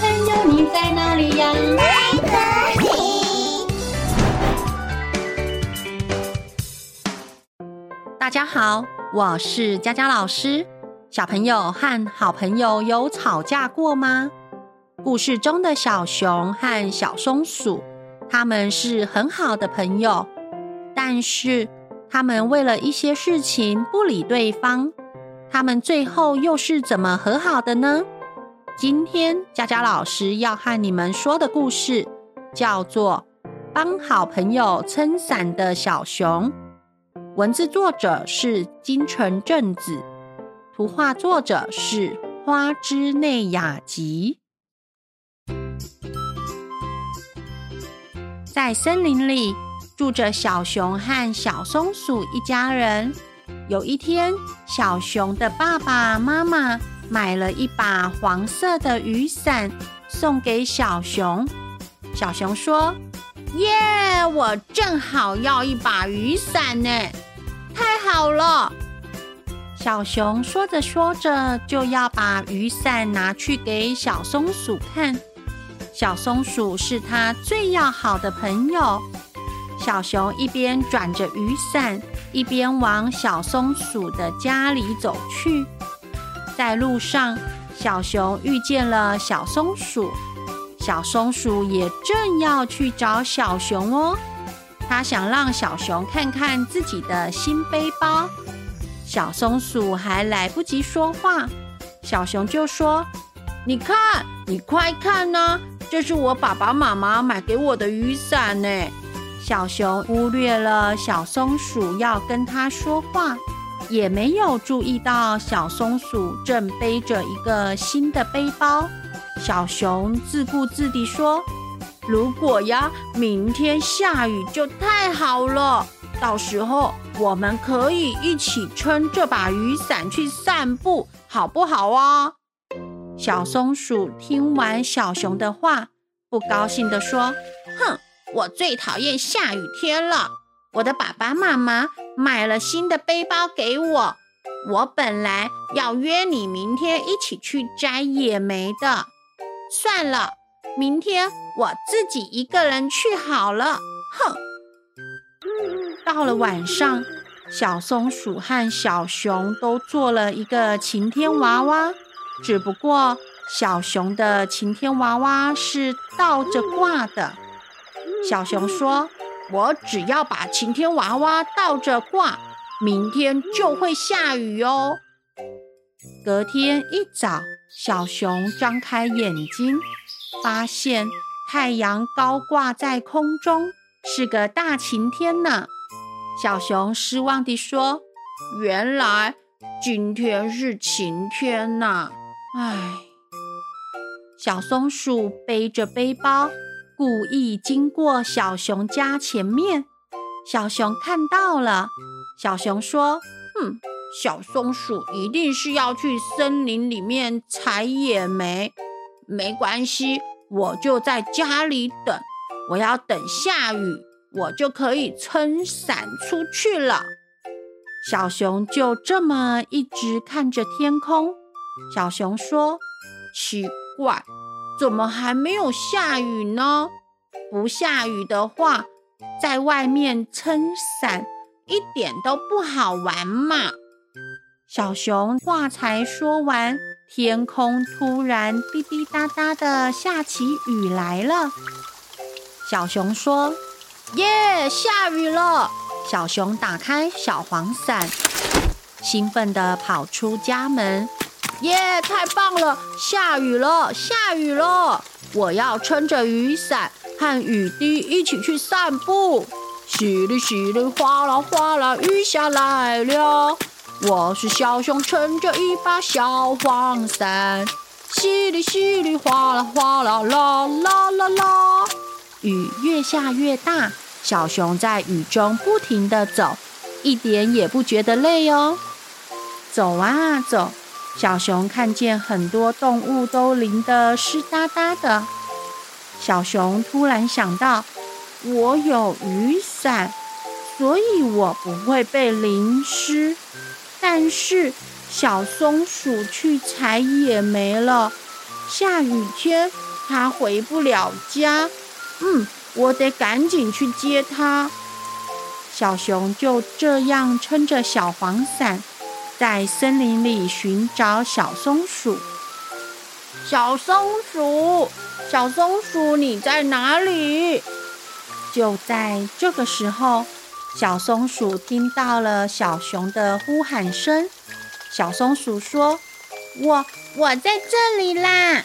朋友，你在哪里呀？大家好，我是佳佳老师。小朋友和好朋友有吵架过吗？故事中的小熊和小松鼠，他们是很好的朋友，但是他们为了一些事情不理对方。他们最后又是怎么和好的呢？今天佳佳老师要和你们说的故事叫做《帮好朋友撑伞的小熊》。文字作者是金城正子，图画作者是花之内雅吉。在森林里住着小熊和小松鼠一家人。有一天，小熊的爸爸妈妈买了一把黄色的雨伞送给小熊。小熊说：“耶，我正好要一把雨伞呢，太好了！”小熊说着说着，就要把雨伞拿去给小松鼠看。小松鼠是他最要好的朋友。小熊一边转着雨伞，一边往小松鼠的家里走去。在路上，小熊遇见了小松鼠，小松鼠也正要去找小熊哦。他想让小熊看看自己的新背包。小松鼠还来不及说话，小熊就说：“你看，你快看呢，这是我爸爸妈妈买给我的雨伞呢。”小熊忽略了小松鼠要跟他说话，也没有注意到小松鼠正背着一个新的背包。小熊自顾自地说：“如果呀，明天下雨就太好了，到时候我们可以一起撑这把雨伞去散步，好不好啊？”小松鼠听完小熊的话，不高兴地说：“哼。”我最讨厌下雨天了。我的爸爸妈妈买了新的背包给我。我本来要约你明天一起去摘野莓的。算了，明天我自己一个人去好了。哼！到了晚上，小松鼠和小熊都做了一个晴天娃娃，只不过小熊的晴天娃娃是倒着挂的。小熊说：“我只要把晴天娃娃倒着挂，明天就会下雨哦。”隔天一早，小熊张开眼睛，发现太阳高挂在空中，是个大晴天呢。小熊失望地说：“原来今天是晴天呐！”唉，小松鼠背着背包。故意经过小熊家前面，小熊看到了。小熊说：“哼，小松鼠一定是要去森林里面采野莓。没关系，我就在家里等。我要等下雨，我就可以撑伞出去了。”小熊就这么一直看着天空。小熊说：“奇怪。”怎么还没有下雨呢？不下雨的话，在外面撑伞一点都不好玩嘛。小熊话才说完，天空突然滴滴答答的下起雨来了。小熊说：“耶，下雨了！”小熊打开小黄伞，兴奋地跑出家门。耶太棒了，下雨了，下雨了！我要撑着雨伞和雨滴一起去散步。淅沥淅沥，哗啦哗啦，雨下来了。我是小熊，撑着一把小黄伞。淅沥淅沥，哗啦哗啦，啦啦啦啦。雨越下越大，小熊在雨中不停地走，一点也不觉得累哦。走啊走。小熊看见很多动物都淋得湿哒哒的。小熊突然想到，我有雨伞，所以我不会被淋湿。但是小松鼠去采野莓了，下雨天它回不了家。嗯，我得赶紧去接它。小熊就这样撑着小黄伞，在森林里寻找小松鼠。小松鼠，小松鼠，你在哪里？就在这个时候，小松鼠听到了小熊的呼喊声。小松鼠说：“我我在这里啦！”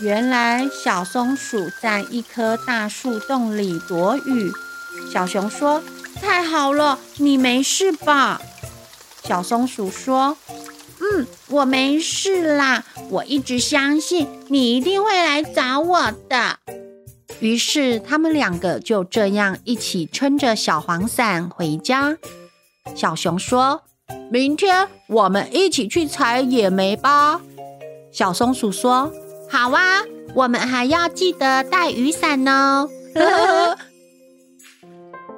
原来小松鼠在一棵大树洞里躲雨。小熊说：“太好了，你没事吧？”小松鼠说：“嗯，我没事啦。我一直相信你一定会来找我的。”于是他们两个就这样一起撑着小黄伞回家。小熊说：“明天我们一起去采野莓吧。”小松鼠说：“好啊，我们还要记得带雨伞哦。”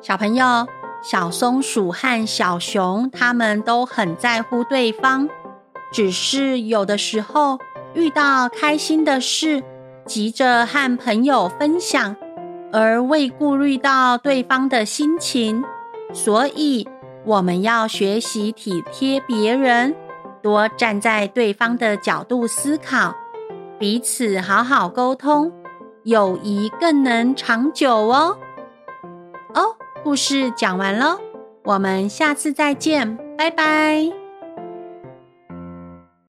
小朋友，小松鼠和小熊他们都很在乎对方，只是有的时候遇到开心的事，急着和朋友分享，而未顾虑到对方的心情，所以。我们要学习体贴别人，多站在对方的角度思考，彼此好好沟通，友谊更能长久哦。故事讲完了，我们下次再见，拜拜。